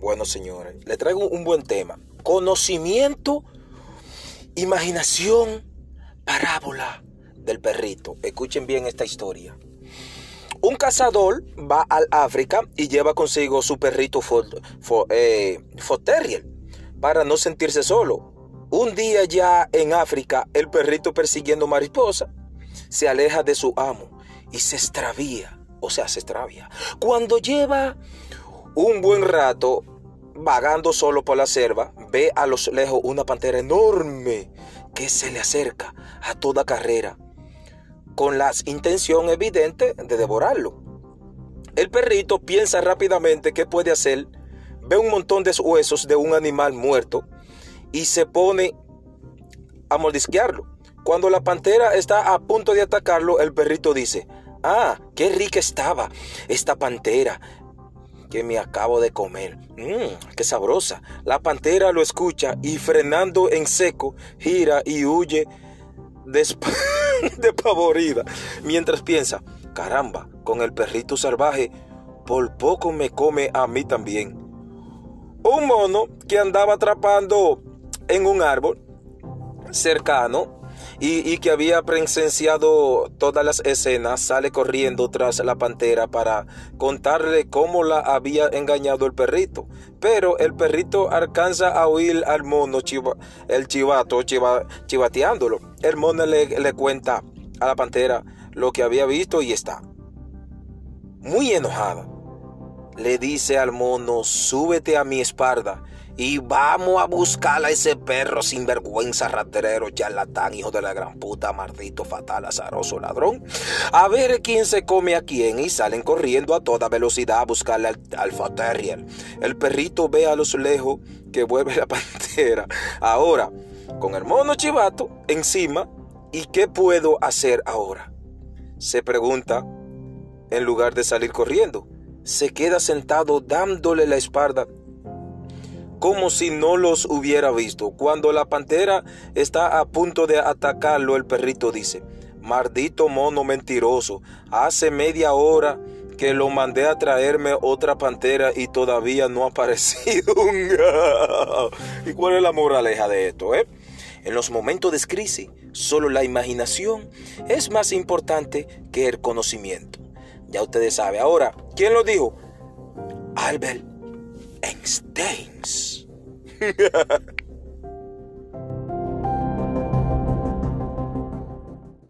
Bueno, señores, le traigo un buen tema. Conocimiento, imaginación, parábola del perrito. Escuchen bien esta historia. Un cazador va al África y lleva consigo su perrito eh, para no sentirse solo. Un día ya en África, el perrito persiguiendo mariposa se aleja de su amo y se extravía, o sea, se extravía. Cuando lleva un buen rato vagando solo por la selva, ve a lo lejos una pantera enorme que se le acerca a toda carrera con la intención evidente de devorarlo. El perrito piensa rápidamente qué puede hacer, ve un montón de huesos de un animal muerto y se pone a mordisquearlo. Cuando la pantera está a punto de atacarlo, el perrito dice, ah, qué rica estaba esta pantera que me acabo de comer. Mmm, qué sabrosa. La pantera lo escucha y frenando en seco, gira y huye despavorida, mientras piensa, caramba, con el perrito salvaje, por poco me come a mí también. Un mono que andaba atrapando en un árbol cercano y, que había presenciado todas las escenas, sale corriendo tras la pantera para contarle cómo la había engañado el perrito. Pero el perrito alcanza a oír al mono, el chivato, chivateándolo. El mono le, le cuenta a la pantera lo que había visto y está muy enojada. Le dice al mono, súbete a mi espalda y vamos a buscar a ese perro sinvergüenza, raterero, charlatán, hijo de la gran puta, maldito, fatal, azaroso, ladrón. A ver quién se come a quién y salen corriendo a toda velocidad a buscarle al Alfa Terrier. El perrito ve a los lejos que vuelve la pantera. Ahora, con el mono chivato encima, ¿y qué puedo hacer ahora? Se pregunta en lugar de salir corriendo. Se queda sentado dándole la espalda como si no los hubiera visto. Cuando la pantera está a punto de atacarlo, el perrito dice, maldito mono mentiroso, hace media hora que lo mandé a traerme otra pantera y todavía no ha aparecido. ¿Y cuál es la moraleja de esto? Eh? En los momentos de crisis, solo la imaginación es más importante que el conocimiento. Ya ustedes saben. Ahora, ¿quién lo dijo? Albert Engsteins.